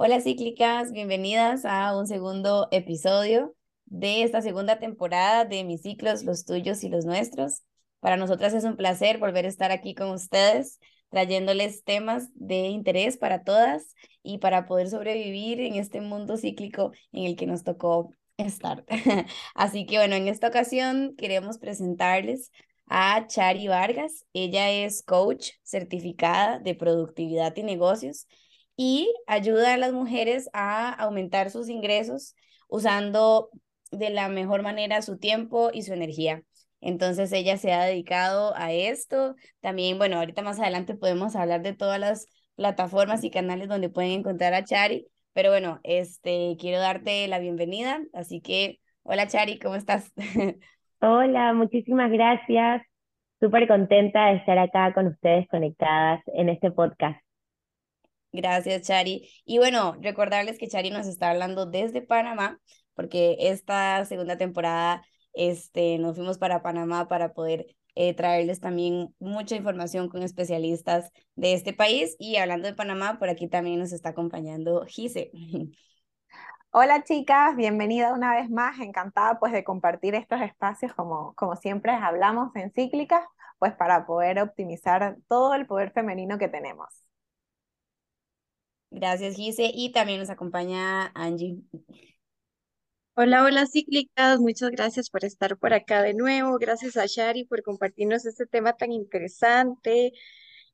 Hola cíclicas, bienvenidas a un segundo episodio de esta segunda temporada de Mis ciclos, los tuyos y los nuestros. Para nosotras es un placer volver a estar aquí con ustedes, trayéndoles temas de interés para todas y para poder sobrevivir en este mundo cíclico en el que nos tocó estar. Así que bueno, en esta ocasión queremos presentarles a Chari Vargas. Ella es coach certificada de productividad y negocios y ayuda a las mujeres a aumentar sus ingresos usando de la mejor manera su tiempo y su energía. Entonces ella se ha dedicado a esto. También, bueno, ahorita más adelante podemos hablar de todas las plataformas y canales donde pueden encontrar a Chari. Pero bueno, este, quiero darte la bienvenida. Así que, hola Chari, ¿cómo estás? Hola, muchísimas gracias. Súper contenta de estar acá con ustedes conectadas en este podcast. Gracias, Chari. Y bueno, recordarles que Chari nos está hablando desde Panamá, porque esta segunda temporada este, nos fuimos para Panamá para poder eh, traerles también mucha información con especialistas de este país. Y hablando de Panamá, por aquí también nos está acompañando Gise. Hola chicas, bienvenida una vez más, encantada pues de compartir estos espacios como, como siempre hablamos en Cíclicas, pues para poder optimizar todo el poder femenino que tenemos. Gracias, Gise. Y también nos acompaña Angie. Hola, hola cíclicas, muchas gracias por estar por acá de nuevo, gracias a Shari por compartirnos este tema tan interesante.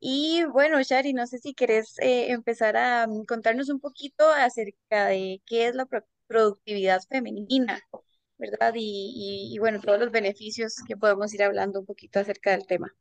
Y bueno, Shari, no sé si querés eh, empezar a mm, contarnos un poquito acerca de qué es la productividad femenina, ¿verdad? Y, y, y bueno, todos los beneficios que podemos ir hablando un poquito acerca del tema.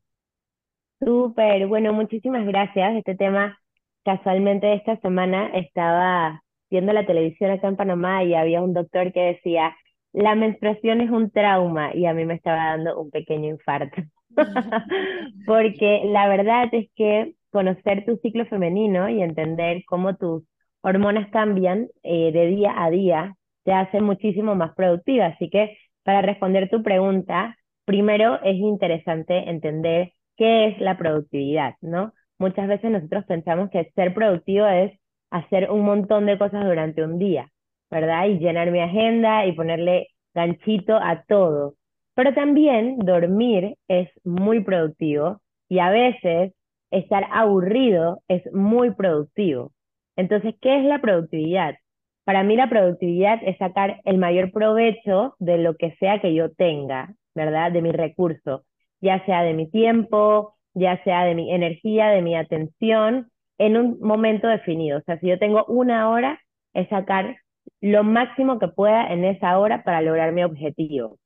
Súper, bueno, muchísimas gracias. Este tema casualmente esta semana estaba viendo la televisión acá en Panamá y había un doctor que decía, la menstruación es un trauma y a mí me estaba dando un pequeño infarto. Porque la verdad es que conocer tu ciclo femenino y entender cómo tus hormonas cambian eh, de día a día te hace muchísimo más productiva. Así que para responder tu pregunta, primero es interesante entender qué es la productividad, ¿no? Muchas veces nosotros pensamos que ser productivo es hacer un montón de cosas durante un día, ¿verdad? Y llenar mi agenda y ponerle ganchito a todo. Pero también dormir es muy productivo y a veces estar aburrido es muy productivo. Entonces, ¿qué es la productividad? Para mí la productividad es sacar el mayor provecho de lo que sea que yo tenga, ¿verdad? De mi recurso, ya sea de mi tiempo, ya sea de mi energía, de mi atención, en un momento definido. O sea, si yo tengo una hora, es sacar lo máximo que pueda en esa hora para lograr mi objetivo.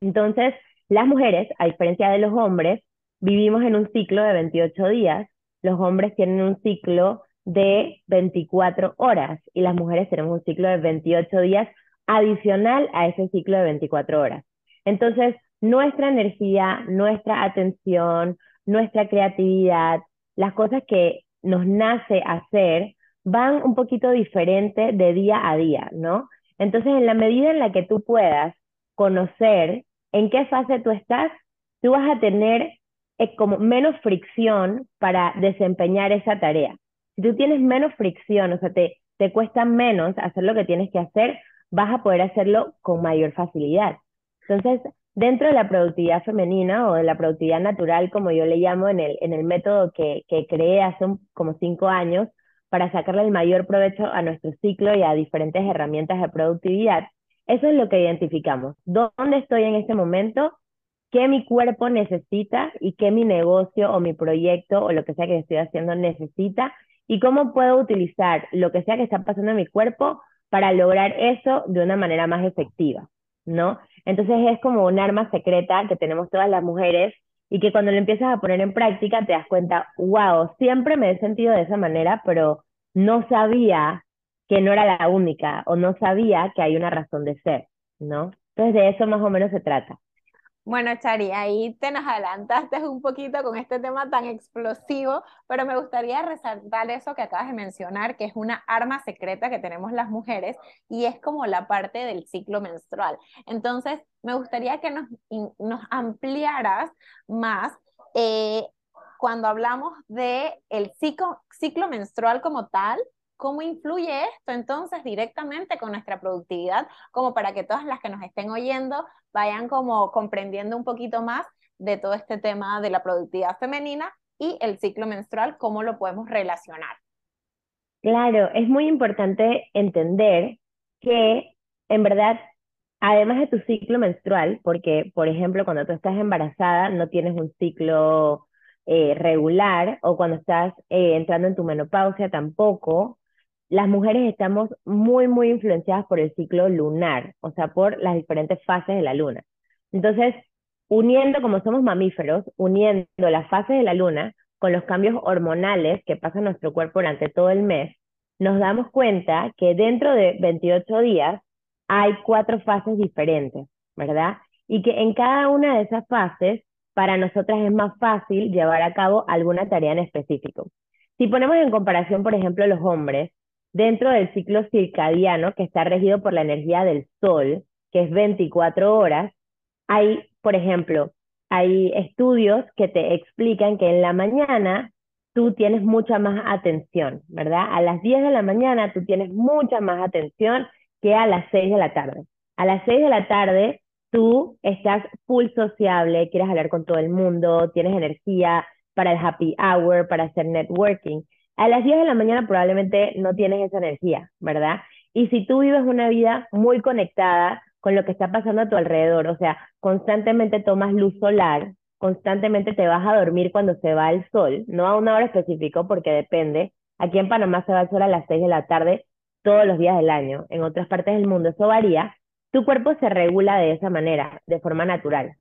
Entonces, las mujeres, a diferencia de los hombres, vivimos en un ciclo de 28 días. Los hombres tienen un ciclo de 24 horas y las mujeres tenemos un ciclo de 28 días adicional a ese ciclo de 24 horas. Entonces, nuestra energía, nuestra atención, nuestra creatividad, las cosas que nos nace hacer, van un poquito diferente de día a día, ¿no? Entonces, en la medida en la que tú puedas conocer en qué fase tú estás, tú vas a tener eh, como menos fricción para desempeñar esa tarea. Si tú tienes menos fricción, o sea, te, te cuesta menos hacer lo que tienes que hacer, vas a poder hacerlo con mayor facilidad. Entonces, Dentro de la productividad femenina o de la productividad natural, como yo le llamo en el, en el método que, que creé hace como cinco años para sacarle el mayor provecho a nuestro ciclo y a diferentes herramientas de productividad, eso es lo que identificamos. ¿Dónde estoy en este momento? ¿Qué mi cuerpo necesita y qué mi negocio o mi proyecto o lo que sea que estoy haciendo necesita? ¿Y cómo puedo utilizar lo que sea que está pasando en mi cuerpo para lograr eso de una manera más efectiva? ¿No? Entonces es como un arma secreta que tenemos todas las mujeres y que cuando lo empiezas a poner en práctica te das cuenta, wow, siempre me he sentido de esa manera, pero no sabía que no era la única o no sabía que hay una razón de ser, ¿no? Entonces de eso más o menos se trata. Bueno, Chari, ahí te nos adelantaste un poquito con este tema tan explosivo, pero me gustaría resaltar eso que acabas de mencionar, que es una arma secreta que tenemos las mujeres y es como la parte del ciclo menstrual. Entonces, me gustaría que nos, nos ampliaras más eh, cuando hablamos de el ciclo, ciclo menstrual como tal, ¿Cómo influye esto entonces directamente con nuestra productividad? Como para que todas las que nos estén oyendo vayan como comprendiendo un poquito más de todo este tema de la productividad femenina y el ciclo menstrual, cómo lo podemos relacionar. Claro, es muy importante entender que en verdad, además de tu ciclo menstrual, porque por ejemplo cuando tú estás embarazada no tienes un ciclo eh, regular o cuando estás eh, entrando en tu menopausia tampoco, las mujeres estamos muy, muy influenciadas por el ciclo lunar, o sea, por las diferentes fases de la luna. Entonces, uniendo, como somos mamíferos, uniendo las fases de la luna con los cambios hormonales que pasa en nuestro cuerpo durante todo el mes, nos damos cuenta que dentro de 28 días hay cuatro fases diferentes, ¿verdad? Y que en cada una de esas fases, para nosotras es más fácil llevar a cabo alguna tarea en específico. Si ponemos en comparación, por ejemplo, los hombres, dentro del ciclo circadiano, que está regido por la energía del sol, que es 24 horas, hay, por ejemplo, hay estudios que te explican que en la mañana tú tienes mucha más atención, ¿verdad? A las 10 de la mañana tú tienes mucha más atención que a las 6 de la tarde. A las 6 de la tarde tú estás full sociable, quieres hablar con todo el mundo, tienes energía para el happy hour, para hacer networking. A las 10 de la mañana probablemente no tienes esa energía, ¿verdad? Y si tú vives una vida muy conectada con lo que está pasando a tu alrededor, o sea, constantemente tomas luz solar, constantemente te vas a dormir cuando se va el sol, no a una hora específica porque depende. Aquí en Panamá se va el sol a las 6 de la tarde todos los días del año. En otras partes del mundo eso varía. Tu cuerpo se regula de esa manera, de forma natural.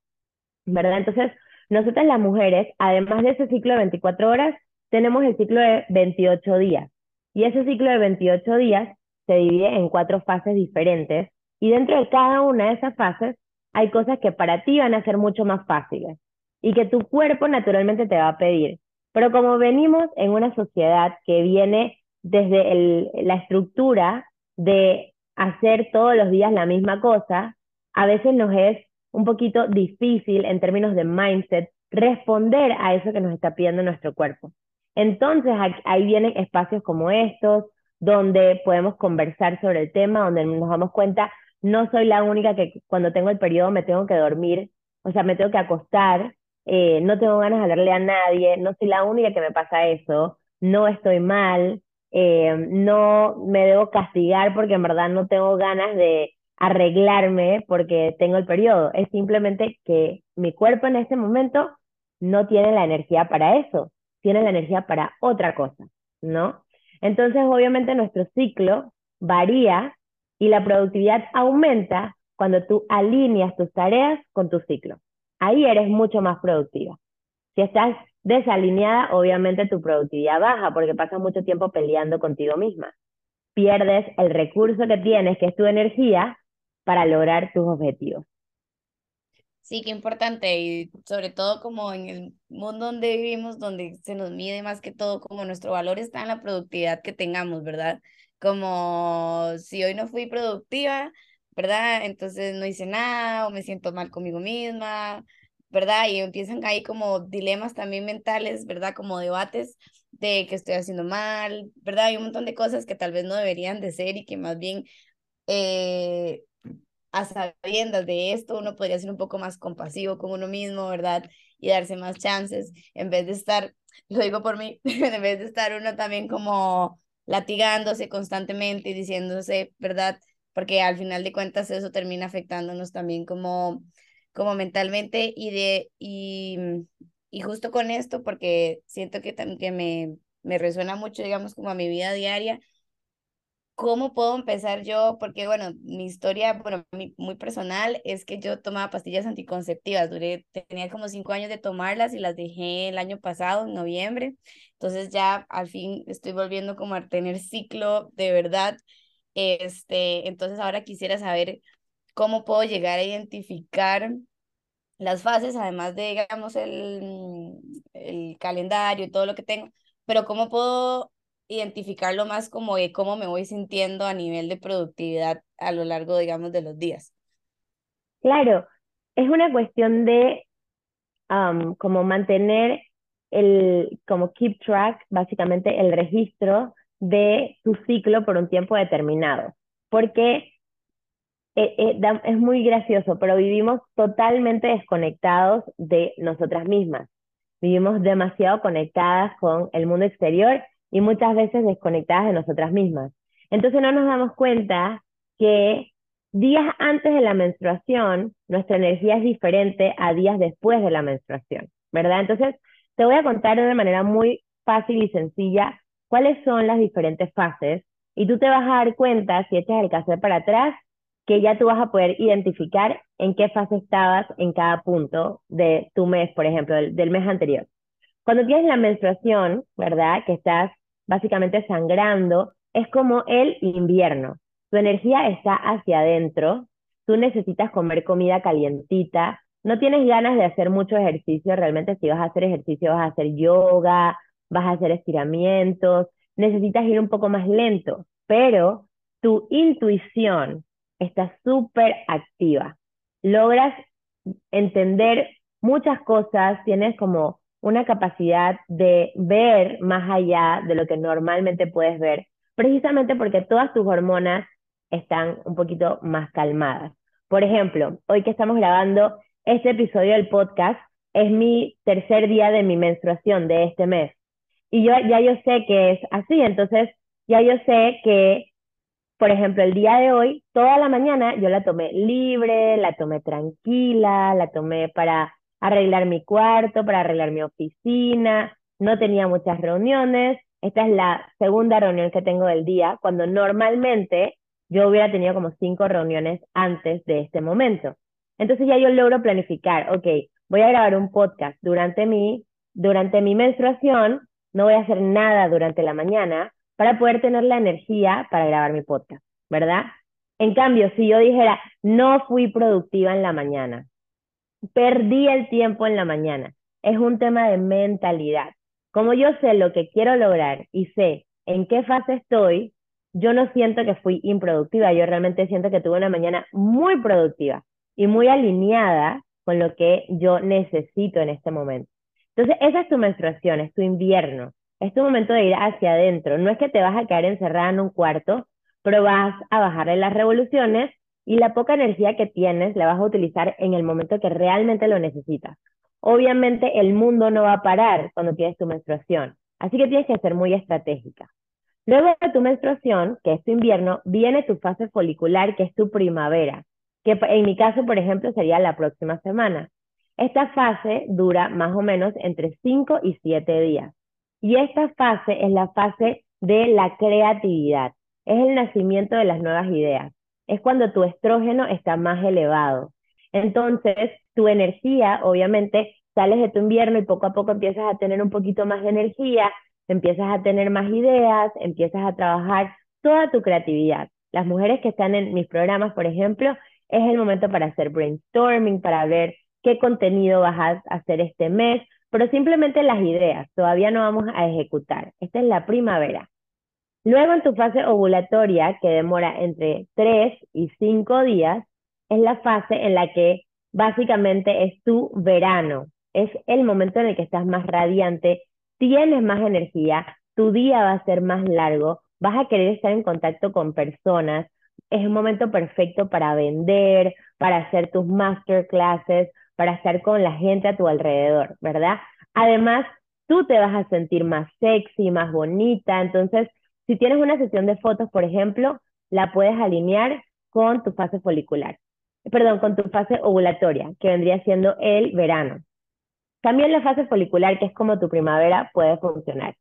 ¿Verdad? Entonces, nosotras las mujeres, además de ese ciclo de 24 horas, tenemos el ciclo de 28 días. Y ese ciclo de 28 días se divide en cuatro fases diferentes. Y dentro de cada una de esas fases hay cosas que para ti van a ser mucho más fáciles y que tu cuerpo naturalmente te va a pedir. Pero como venimos en una sociedad que viene desde la estructura de hacer todos los días la misma cosa, a veces nos es un poquito difícil en términos de mindset responder a eso que nos está pidiendo nuestro cuerpo. Entonces ahí vienen espacios como estos, donde podemos conversar sobre el tema, donde nos damos cuenta, no soy la única que cuando tengo el periodo me tengo que dormir, o sea, me tengo que acostar, eh, no tengo ganas de hablarle a nadie, no soy la única que me pasa eso, no estoy mal, eh, no me debo castigar porque en verdad no tengo ganas de arreglarme porque tengo el periodo. Es simplemente que mi cuerpo en ese momento no tiene la energía para eso, tiene la energía para otra cosa, ¿no? Entonces, obviamente nuestro ciclo varía y la productividad aumenta cuando tú alineas tus tareas con tu ciclo. Ahí eres mucho más productiva. Si estás desalineada, obviamente tu productividad baja porque pasas mucho tiempo peleando contigo misma. Pierdes el recurso que tienes, que es tu energía, para lograr tus objetivos. Sí, qué importante y sobre todo como en el mundo donde vivimos, donde se nos mide más que todo como nuestro valor está en la productividad que tengamos, ¿verdad? Como si hoy no fui productiva, ¿verdad? Entonces no hice nada o me siento mal conmigo misma, ¿verdad? Y empiezan ahí como dilemas también mentales, ¿verdad? Como debates de que estoy haciendo mal, ¿verdad? Hay un montón de cosas que tal vez no deberían de ser y que más bien eh, a sabiendas de esto uno podría ser un poco más compasivo con uno mismo, ¿verdad? Y darse más chances en vez de estar, lo digo por mí, en vez de estar uno también como latigándose constantemente y diciéndose, ¿verdad? Porque al final de cuentas eso termina afectándonos también como como mentalmente y de y, y justo con esto porque siento que que me me resuena mucho digamos como a mi vida diaria ¿Cómo puedo empezar yo? Porque, bueno, mi historia, bueno, muy personal es que yo tomaba pastillas anticonceptivas. Duré, tenía como cinco años de tomarlas y las dejé el año pasado, en noviembre. Entonces ya al fin estoy volviendo como a tener ciclo de verdad. Este, entonces ahora quisiera saber cómo puedo llegar a identificar las fases, además de, digamos, el, el calendario y todo lo que tengo, pero cómo puedo identificarlo más como de cómo me voy sintiendo a nivel de productividad a lo largo, digamos, de los días. Claro, es una cuestión de um, como mantener el, como keep track, básicamente el registro de tu ciclo por un tiempo determinado, porque eh, eh, es muy gracioso, pero vivimos totalmente desconectados de nosotras mismas. Vivimos demasiado conectadas con el mundo exterior y muchas veces desconectadas de nosotras mismas. Entonces no nos damos cuenta que días antes de la menstruación, nuestra energía es diferente a días después de la menstruación, ¿verdad? Entonces, te voy a contar de manera muy fácil y sencilla cuáles son las diferentes fases y tú te vas a dar cuenta, si echas el cassette para atrás, que ya tú vas a poder identificar en qué fase estabas en cada punto de tu mes, por ejemplo, del, mes anterior. Cuando tienes la menstruación, ¿verdad? Que estás básicamente sangrando, es como el invierno. Tu energía está hacia adentro, tú necesitas comer comida calientita, no tienes ganas de hacer mucho ejercicio, realmente si vas a hacer ejercicio vas a hacer yoga, vas a hacer estiramientos, necesitas ir un poco más lento, pero tu intuición está súper activa. Logras entender muchas cosas, tienes como una capacidad de ver más allá de lo que normalmente puedes ver, precisamente porque todas tus hormonas están un poquito más calmadas. Por ejemplo, hoy que estamos grabando este episodio del podcast, es mi tercer día de mi menstruación de este mes. Y yo ya yo sé que es así, entonces ya yo sé que por ejemplo, el día de hoy, toda la mañana yo la tomé libre, la tomé tranquila, la tomé para arreglar mi cuarto, para arreglar mi oficina, no tenía muchas reuniones. Esta es la segunda reunión que tengo del día, cuando normalmente yo hubiera tenido como cinco reuniones antes de este momento. Entonces ya yo logro planificar, ok, voy a grabar un podcast durante mi, durante mi menstruación, no voy a hacer nada durante la mañana, para poder tener la energía para grabar mi podcast, ¿verdad? En cambio, si yo dijera, no fui productiva en la mañana, perdí el tiempo en la mañana, es un tema de mentalidad. Como yo sé lo que quiero lograr y sé en qué fase estoy, yo no siento que fui improductiva, yo realmente siento que tuve una mañana muy productiva y muy alineada con lo que yo necesito en este momento. Entonces, esa es tu menstruación, es tu invierno es tu momento de ir hacia adentro. No es que te vas a quedar encerrada en un cuarto, pero vas a bajarle las revoluciones y la poca energía que tienes la vas a utilizar en el momento que realmente lo necesitas. Obviamente el mundo no va a parar cuando tienes tu menstruación, así que tienes que ser muy estratégica. Luego de tu menstruación, que es tu invierno, viene tu fase folicular, que es tu primavera, que en mi caso, por ejemplo, sería la próxima semana. Esta fase dura más o menos entre 5 y 7 días. Y esta fase es la fase de la creatividad, es el nacimiento de las nuevas ideas, es cuando tu estrógeno está más elevado. Entonces, tu energía, obviamente, sales de tu invierno y poco a poco empiezas a tener un poquito más de energía, empiezas a tener más ideas, empiezas a trabajar toda tu creatividad. Las mujeres que están en mis programas, por ejemplo, es el momento para hacer brainstorming, para ver qué contenido vas a hacer este mes, pero simplemente las ideas, todavía no vamos a ejecutar. Esta es la primavera. Luego en tu fase ovulatoria, que demora entre 3 y 5 días, es la fase en la que básicamente es tu verano. Es el momento en el que estás más radiante, tienes más energía, tu día va a ser más largo, vas a querer estar en contacto con personas, es un momento perfecto para vender, para hacer tus masterclasses, para estar con la gente a tu alrededor, ¿verdad? Además, tú te vas a sentir más sexy, más bonita, entonces, si tienes una sesión de fotos, por ejemplo, la puedes alinear con tu fase folicular, perdón, con tu fase ovulatoria, que vendría siendo el verano. También la fase folicular, que es como tu primavera, puede funcionar.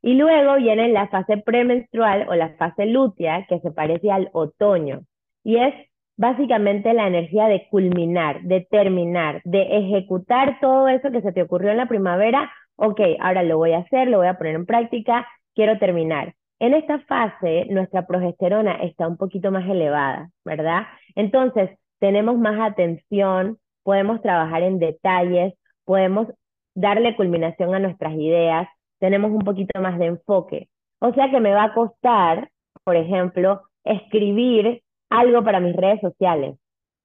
Y luego viene la fase premenstrual o la fase lútea, que se parece al otoño. Y es básicamente la energía de culminar, de terminar, de ejecutar todo eso que se te ocurrió en la primavera. Ok, ahora lo voy a hacer, lo voy a poner en práctica, quiero terminar. En esta fase, nuestra progesterona está un poquito más elevada, ¿verdad? Entonces, tenemos más atención, podemos trabajar en detalles, podemos darle culminación a nuestras ideas, tenemos un poquito más de enfoque. O sea que me va a costar, por ejemplo, escribir algo para mis redes sociales,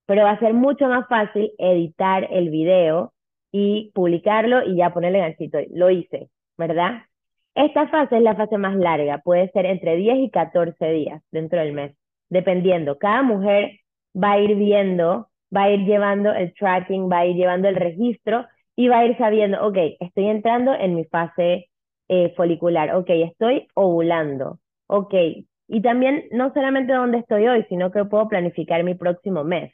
pero va a ser mucho más fácil editar el video y publicarlo y ya ponerle ganchito. Lo hice, ¿verdad? Esta fase es la fase más larga, puede ser entre 10 y 14 días dentro del mes, dependiendo. Cada mujer va a ir viendo, va a ir llevando el tracking, va a ir llevando el registro y va a ir sabiendo, ok, estoy entrando en mi fase eh, folicular, ok, estoy ovulando, ok. Y también no solamente dónde estoy hoy, sino que puedo planificar mi próximo mes,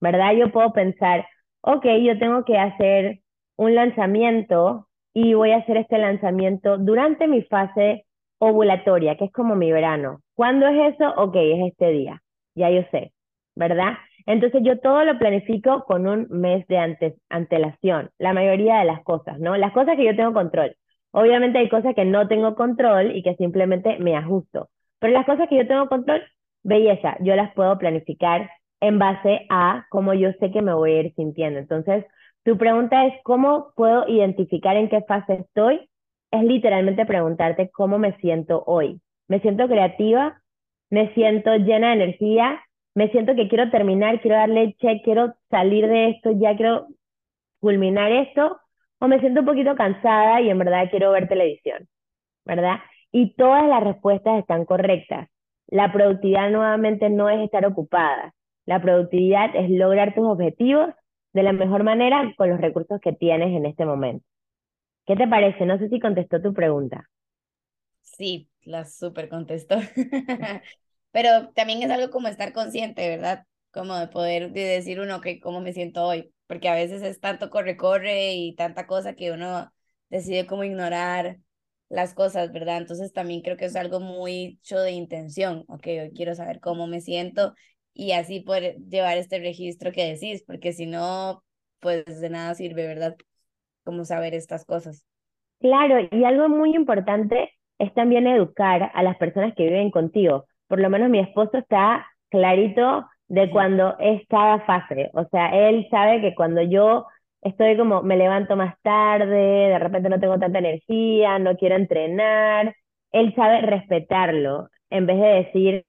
¿verdad? Yo puedo pensar, ok, yo tengo que hacer un lanzamiento y voy a hacer este lanzamiento durante mi fase ovulatoria, que es como mi verano. ¿Cuándo es eso? Ok, es este día, ya yo sé, ¿verdad? Entonces yo todo lo planifico con un mes de antes, antelación, la mayoría de las cosas, ¿no? Las cosas que yo tengo control. Obviamente hay cosas que no tengo control y que simplemente me ajusto. Pero las cosas que yo tengo control, belleza, yo las puedo planificar en base a cómo yo sé que me voy a ir sintiendo. Entonces, tu pregunta es, ¿cómo puedo identificar en qué fase estoy? Es literalmente preguntarte cómo me siento hoy. ¿Me siento creativa? ¿Me siento llena de energía? ¿Me siento que quiero terminar, quiero darle check, quiero salir de esto, ya quiero culminar esto? o me siento un poquito cansada y en verdad quiero ver televisión, ¿verdad? Y todas las respuestas están correctas. La productividad nuevamente no es estar ocupada. La productividad es lograr tus objetivos de la mejor manera con los recursos que tienes en este momento. ¿Qué te parece? No sé si contestó tu pregunta. Sí, la súper contestó. Pero también es algo como estar consciente, ¿verdad? Como de poder decir uno que cómo me siento hoy porque a veces es tanto corre-corre y tanta cosa que uno decide como ignorar las cosas, ¿verdad? Entonces también creo que es algo muy hecho de intención, ok, hoy quiero saber cómo me siento y así poder llevar este registro que decís, porque si no, pues de nada sirve, ¿verdad? Como saber estas cosas. Claro, y algo muy importante es también educar a las personas que viven contigo. Por lo menos mi esposo está clarito de cuando es cada fase. O sea, él sabe que cuando yo estoy como, me levanto más tarde, de repente no tengo tanta energía, no quiero entrenar, él sabe respetarlo, en vez de decir,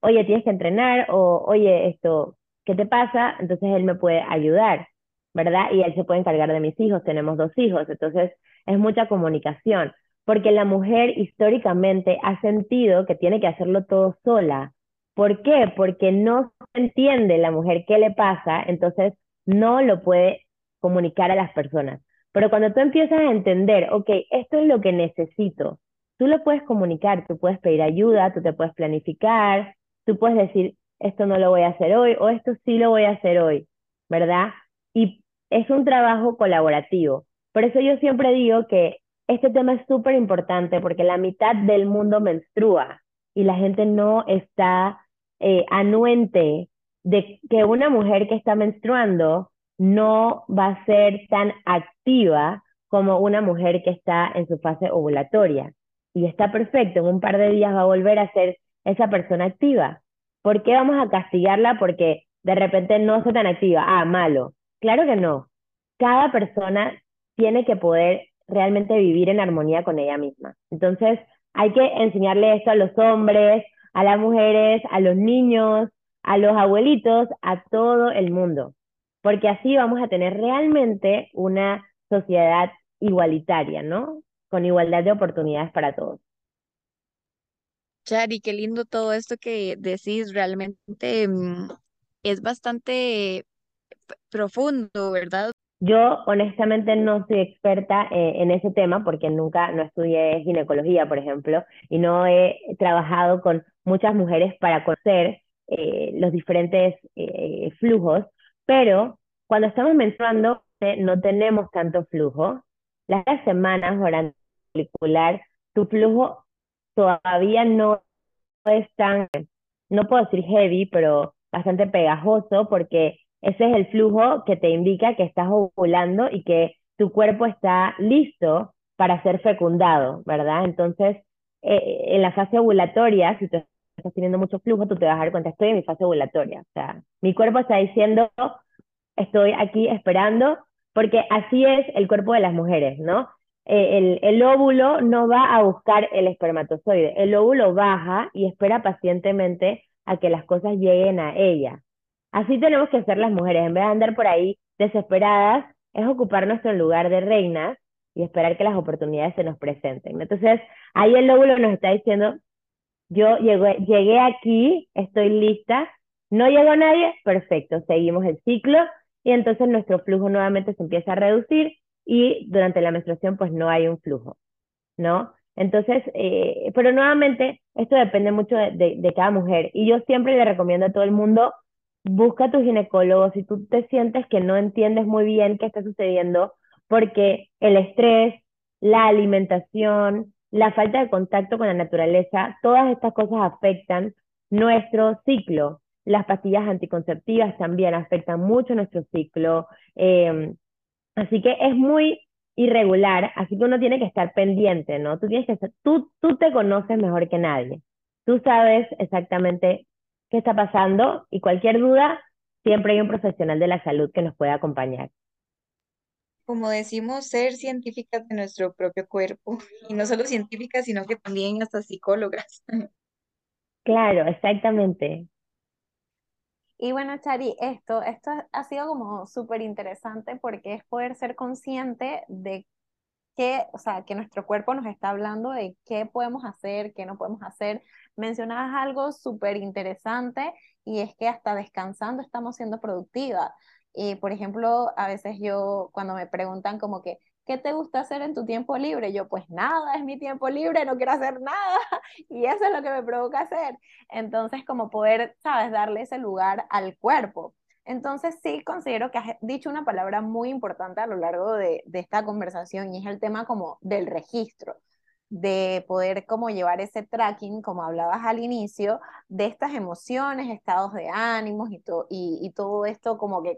oye, tienes que entrenar, o oye, esto, ¿qué te pasa? Entonces él me puede ayudar, ¿verdad? Y él se puede encargar de mis hijos, tenemos dos hijos, entonces es mucha comunicación, porque la mujer históricamente ha sentido que tiene que hacerlo todo sola, ¿Por qué? Porque no entiende la mujer qué le pasa, entonces no lo puede comunicar a las personas. Pero cuando tú empiezas a entender, ok, esto es lo que necesito, tú lo puedes comunicar, tú puedes pedir ayuda, tú te puedes planificar, tú puedes decir, esto no lo voy a hacer hoy o esto sí lo voy a hacer hoy, ¿verdad? Y es un trabajo colaborativo. Por eso yo siempre digo que este tema es súper importante porque la mitad del mundo menstrua y la gente no está eh, anuente de que una mujer que está menstruando no va a ser tan activa como una mujer que está en su fase ovulatoria. Y está perfecto, en un par de días va a volver a ser esa persona activa. ¿Por qué vamos a castigarla porque de repente no está tan activa? Ah, malo. Claro que no. Cada persona tiene que poder realmente vivir en armonía con ella misma. Entonces, hay que enseñarle esto a los hombres, a las mujeres, a los niños, a los abuelitos, a todo el mundo, porque así vamos a tener realmente una sociedad igualitaria, ¿no? Con igualdad de oportunidades para todos. Chari, qué lindo todo esto que decís, realmente mm, es bastante profundo, ¿verdad? Yo honestamente no soy experta eh, en ese tema porque nunca no estudié ginecología, por ejemplo, y no he trabajado con muchas mujeres para conocer eh, los diferentes eh, flujos, pero cuando estamos menstruando no tenemos tanto flujo. Las semanas folicular, tu flujo todavía no es tan, no puedo decir heavy, pero bastante pegajoso porque ese es el flujo que te indica que estás ovulando y que tu cuerpo está listo para ser fecundado, ¿verdad? Entonces, eh, en la fase ovulatoria, si tú estás teniendo mucho flujo, tú te vas a dar cuenta, estoy en mi fase ovulatoria. O sea, mi cuerpo está diciendo, estoy aquí esperando, porque así es el cuerpo de las mujeres, ¿no? Eh, el, óvulo no va a buscar el espermatozoide, el óvulo baja y espera pacientemente a que las cosas lleguen a ella. Así tenemos que ser las mujeres, en vez de andar por ahí desesperadas, es ocupar nuestro lugar de reinas y esperar que las oportunidades se nos presenten. Entonces, ahí el lóbulo nos está diciendo, yo llegué, llegué aquí, estoy lista, no llegó nadie, perfecto, seguimos el ciclo. Y entonces nuestro flujo nuevamente se empieza a reducir y durante la menstruación pues no hay un flujo, ¿no? Entonces, eh, pero nuevamente, esto depende mucho de, cada mujer. Y yo siempre le recomiendo a todo el mundo, busca a tu ginecólogo si tú te sientes que no entiendes muy bien qué está sucediendo, porque el estrés, la alimentación, la falta de contacto con la naturaleza, todas estas cosas afectan nuestro ciclo. Las pastillas anticonceptivas también afectan mucho nuestro ciclo. Eh, así que es muy irregular, así que uno tiene que estar pendiente, ¿no? Tú tienes que tú, tú te conoces mejor que nadie. Tú sabes exactamente qué está pasando y cualquier duda, siempre hay un profesional de la salud que nos puede acompañar. Como decimos, ser científicas de nuestro propio cuerpo, y no solo científicas, sino que también hasta psicólogas. Claro, exactamente. Y bueno, Chari, esto, esto ha sido como súper interesante porque es poder ser consciente de que, o sea, que nuestro cuerpo nos está hablando de qué podemos hacer, qué no podemos hacer. Mencionabas algo súper interesante y es que hasta descansando estamos siendo productivas. Y por ejemplo, a veces yo, cuando me preguntan como que, ¿qué te gusta hacer en tu tiempo libre? Yo, pues nada, es mi tiempo libre, no quiero hacer nada. Y eso es lo que me provoca hacer. Entonces, como poder, ¿sabes?, darle ese lugar al cuerpo. Entonces, sí considero que has dicho una palabra muy importante a lo largo de, de esta conversación y es el tema como del registro de poder como llevar ese tracking, como hablabas al inicio, de estas emociones, estados de ánimos y, y, y todo esto como que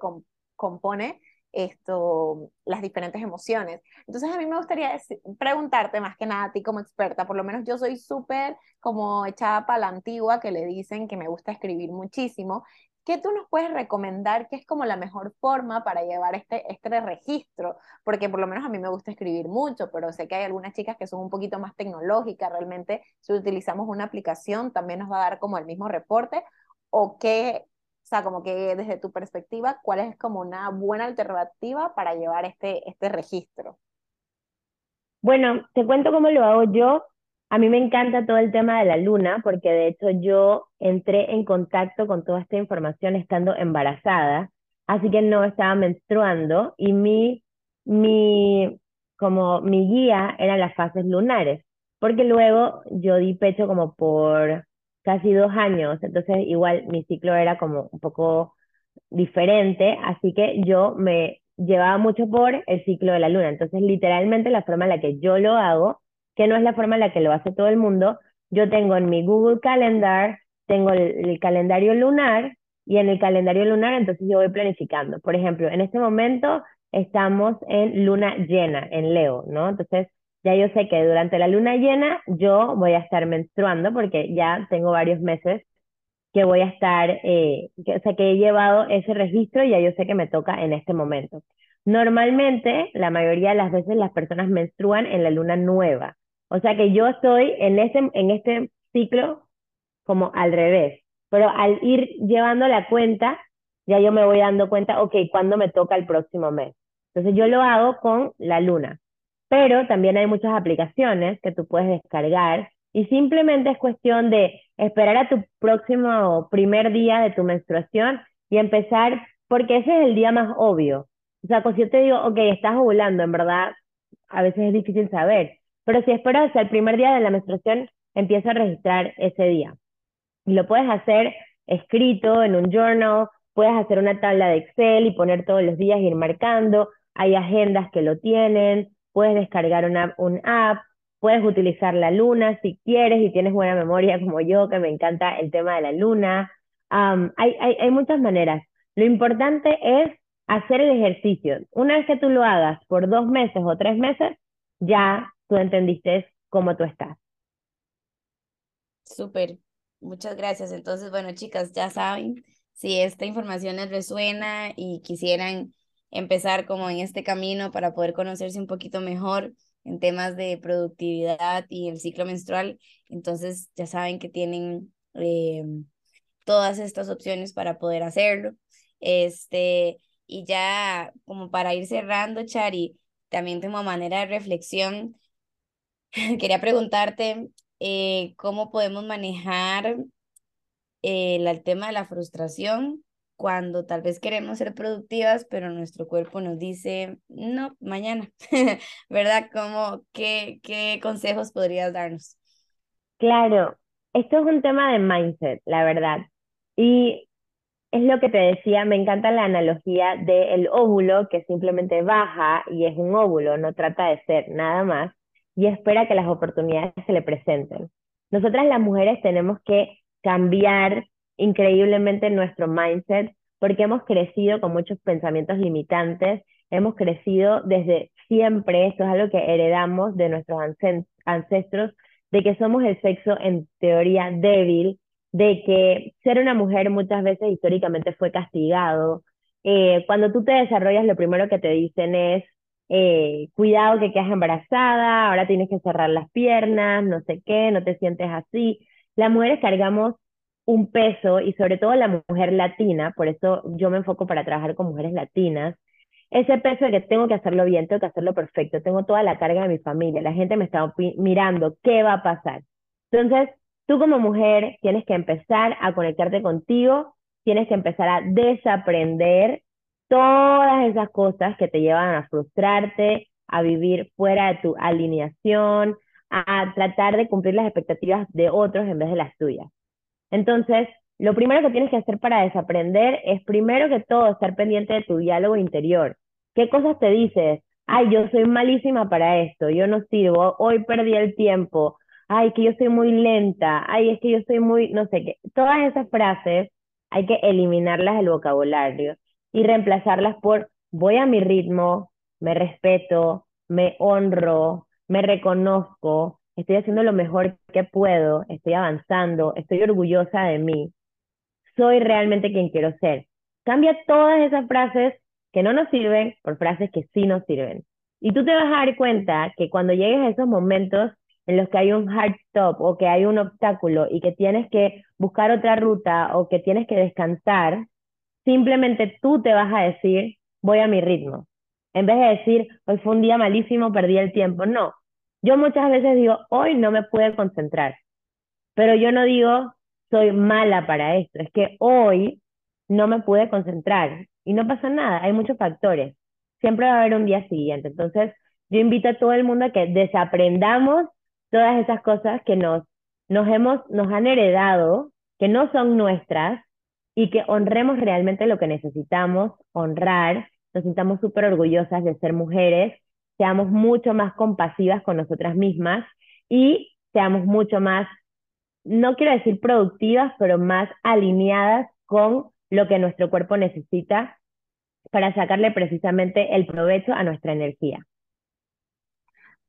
compone esto, las diferentes emociones. Entonces a mí me gustaría preguntarte más que nada a ti como experta, por lo menos yo soy súper como echada para la antigua que le dicen que me gusta escribir muchísimo. ¿Qué tú nos puedes recomendar que es como la mejor forma para llevar este, este registro? Porque por lo menos a mí me gusta escribir mucho, pero sé que hay algunas chicas que son un poquito más tecnológicas. Realmente, si utilizamos una aplicación, también nos va a dar como el mismo reporte. ¿O qué, sea, como que desde tu perspectiva, ¿cuál es como una buena alternativa para llevar este, este registro? Bueno, te cuento cómo lo hago yo. A mí me encanta todo el tema de la luna, porque de hecho yo entré en contacto con toda esta información estando embarazada, así que no estaba menstruando y mi, mi, como mi guía eran las fases lunares, porque luego yo di pecho como por casi dos años, entonces igual mi ciclo era como un poco diferente, así que yo me llevaba mucho por el ciclo de la luna. Entonces, literalmente la forma en la que yo lo hago, que no es la forma en la que lo hace todo el mundo, yo tengo en mi Google Calendar, tengo el, calendario lunar y en el calendario lunar entonces yo voy planificando. Por ejemplo, en este momento estamos en luna llena, en Leo, ¿no? Entonces, ya yo sé que durante la luna llena yo voy a estar menstruando porque ya tengo varios meses que voy a estar, eh, que, o sea, que he llevado ese registro y ya yo sé que me toca en este momento. Normalmente, la mayoría de las veces las personas menstruan en la luna nueva. O sea que yo estoy en este, en este ciclo como al revés. Pero al ir llevando la cuenta, ya yo me voy dando cuenta, ok, ¿cuándo me toca el próximo mes? Entonces yo lo hago con la luna pero también hay muchas aplicaciones que tú puedes descargar y simplemente es cuestión de esperar a tu próximo primer día de tu menstruación y empezar, porque ese es el día más obvio. O sea, pues yo te digo, ok, estás ovulando, en verdad, a veces es difícil saber, pero si esperas hasta el primer día de la menstruación, empieza a registrar ese día. Y lo puedes hacer escrito en un journal, puedes hacer una tabla de Excel y poner todos los días, ir marcando, hay agendas que lo tienen, puedes descargar una, un app, puedes utilizar la luna si quieres y tienes buena memoria como yo, que me encanta el tema de la luna. hay, hay, hay muchas maneras. Lo importante es hacer el ejercicio. Una vez que tú lo hagas por dos meses o tres meses, ya tú entendiste cómo tú estás. Súper, muchas gracias. Entonces, bueno, chicas, ya saben, si esta información les resuena y quisieran empezar como en este camino para poder conocerse un poquito mejor en temas de productividad y el ciclo menstrual. Entonces ya saben que tienen eh, todas estas opciones para poder hacerlo. Este, y ya como para ir cerrando, Chari, también como manera de reflexión, quería preguntarte eh, cómo podemos manejar eh, el tema de la frustración cuando tal vez queremos ser productivas, pero nuestro cuerpo nos dice, no, mañana, ¿verdad? ¿Cómo, qué, ¿Qué consejos podrías darnos? Claro, esto es un tema de mindset, la verdad. Y es lo que te decía, me encanta la analogía del óvulo que simplemente baja y es un óvulo, no trata de ser nada más y espera que las oportunidades se le presenten. Nosotras las mujeres tenemos que cambiar increíblemente nuestro mindset porque hemos crecido con muchos pensamientos limitantes, hemos crecido desde siempre, esto es algo que heredamos de nuestros ancestros, de que somos el sexo en teoría débil, de que ser una mujer muchas veces históricamente fue castigado. Eh, cuando tú te desarrollas, lo primero que te dicen es, eh, cuidado que quedas embarazada, ahora tienes que cerrar las piernas, no sé qué, no te sientes así. Las mujeres cargamos un peso y sobre todo la mujer latina, por eso yo me enfoco para trabajar con mujeres latinas, ese peso de que tengo que hacerlo bien, tengo que hacerlo perfecto, tengo toda la carga de mi familia, la gente me está mirando, ¿qué va a pasar? Entonces, Tú como mujer tienes que empezar a conectarte contigo, tienes que empezar a desaprender todas esas cosas que te llevan a frustrarte, a vivir fuera de tu alineación, a tratar de cumplir las expectativas de otros en vez de las tuyas. Entonces, lo primero que tienes que hacer para desaprender es primero que todo estar pendiente de tu diálogo interior. ¿Qué cosas te dices? Ay, yo soy malísima para esto, yo no sirvo, hoy perdí el tiempo, ay, que yo soy muy lenta, ay, es que yo soy muy, no sé qué. Todas esas frases hay que eliminarlas del vocabulario y reemplazarlas por voy a mi ritmo, me respeto, me honro, me reconozco, estoy haciendo lo mejor que puedo, estoy avanzando, estoy orgullosa de mí, soy realmente quien quiero ser. Cambia todas esas frases que no nos sirven por frases que sí nos sirven. Y tú te vas a dar cuenta que cuando llegues a esos momentos en los que hay un hard stop o que hay un obstáculo y que tienes que buscar otra ruta o que tienes que descansar, simplemente tú te vas a decir, voy a mi ritmo. En vez de decir, hoy fue un día malísimo, perdí el tiempo. No, yo muchas veces digo, hoy no me pude concentrar, pero yo no digo, soy mala para esto, es que hoy no me pude concentrar y no pasa nada, hay muchos factores. Siempre va a haber un día siguiente. Entonces, yo invito a todo el mundo a que desaprendamos todas esas cosas que nos, nos, hemos, nos han heredado, que no son nuestras, y que honremos realmente lo que necesitamos honrar, nos sintamos súper orgullosas de ser mujeres, seamos mucho más compasivas con nosotras mismas y seamos mucho más, no quiero decir productivas, pero más alineadas con lo que nuestro cuerpo necesita para sacarle precisamente el provecho a nuestra energía.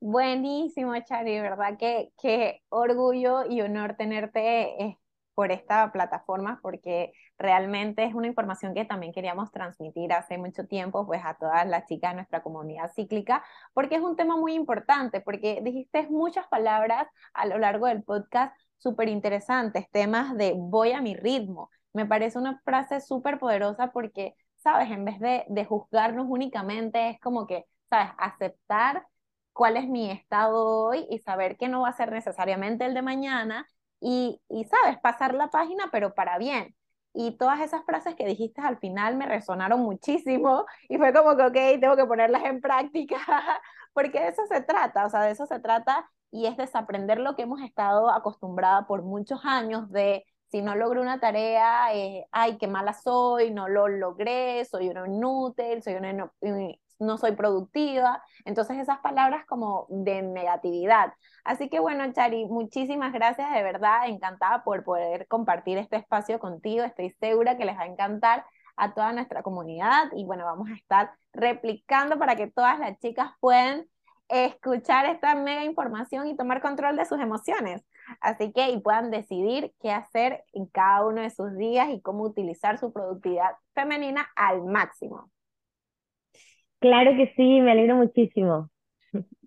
Buenísimo, Chari, ¿verdad? Qué, orgullo y honor tenerte por esta plataforma, porque realmente es una información que también queríamos transmitir hace mucho tiempo, pues a todas las chicas de nuestra comunidad cíclica, porque es un tema muy importante, porque dijiste muchas palabras a lo largo del podcast súper interesantes, temas de voy a mi ritmo. Me parece una frase súper poderosa porque, sabes, en vez de, de juzgarnos únicamente, es como que, sabes, aceptar cuál es mi estado hoy y saber que no va a ser necesariamente el de mañana y, sabes, pasar la página, pero para bien. Y todas esas frases que dijiste al final me resonaron muchísimo y fue como que, ok, tengo que ponerlas en práctica, porque de eso se trata, o sea, de eso se trata y es desaprender lo que hemos estado acostumbrada por muchos años de si no logro una tarea, eh, ay, qué mala soy, no lo logré, soy una inútil, soy una no soy productiva. Entonces esas palabras como de negatividad. Así que bueno, Chari, muchísimas gracias, de verdad, encantada por poder compartir este espacio contigo. Estoy segura que les va a encantar a toda nuestra comunidad y bueno, vamos a estar replicando para que todas las chicas puedan escuchar esta mega información y tomar control de sus emociones. Así que y puedan decidir qué hacer en cada uno de sus días y cómo utilizar su productividad femenina al máximo. Claro que sí, me alegro muchísimo.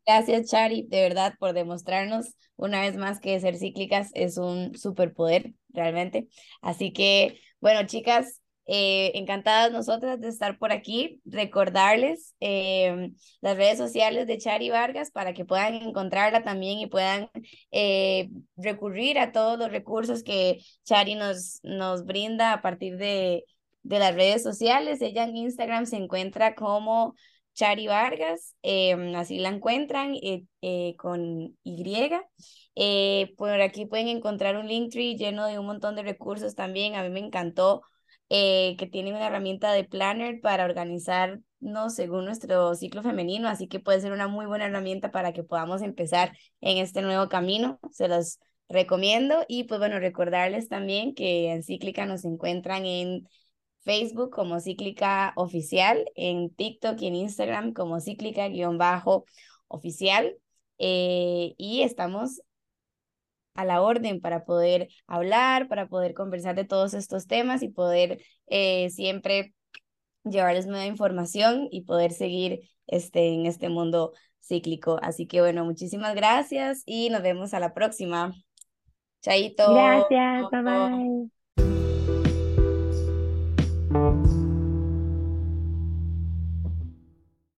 Gracias, Chari, de verdad, por demostrarnos una vez más que ser cíclicas es un superpoder, realmente. Así que, bueno, chicas, eh, encantadas nosotras de estar por aquí, recordarles eh, las redes sociales de Chari Vargas para que puedan encontrarla también y puedan eh, recurrir a todos los recursos que Chari nos, nos brinda a partir de, de las redes sociales. Ella en Instagram se encuentra como Chari Vargas, em, así la encuentran con Y. por aquí pueden encontrar un link tree lleno de un montón de recursos también. A mí me encantó eh, que tiene una herramienta de planner para organizarnos según nuestro ciclo femenino, así que puede ser una muy buena herramienta para que podamos empezar en este nuevo camino. Se los recomiendo y pues bueno, recordarles también que en Cíclica nos encuentran en Facebook como Cíclica Oficial, en TikTok y en Instagram como Cíclica-Oficial. Eh, y estamos a la orden para poder hablar, para poder conversar de todos estos temas y poder eh, siempre llevarles nueva información y poder seguir este, en este mundo cíclico. Así que bueno, muchísimas gracias y nos vemos a la próxima. Chaito. Gracias, bye bye.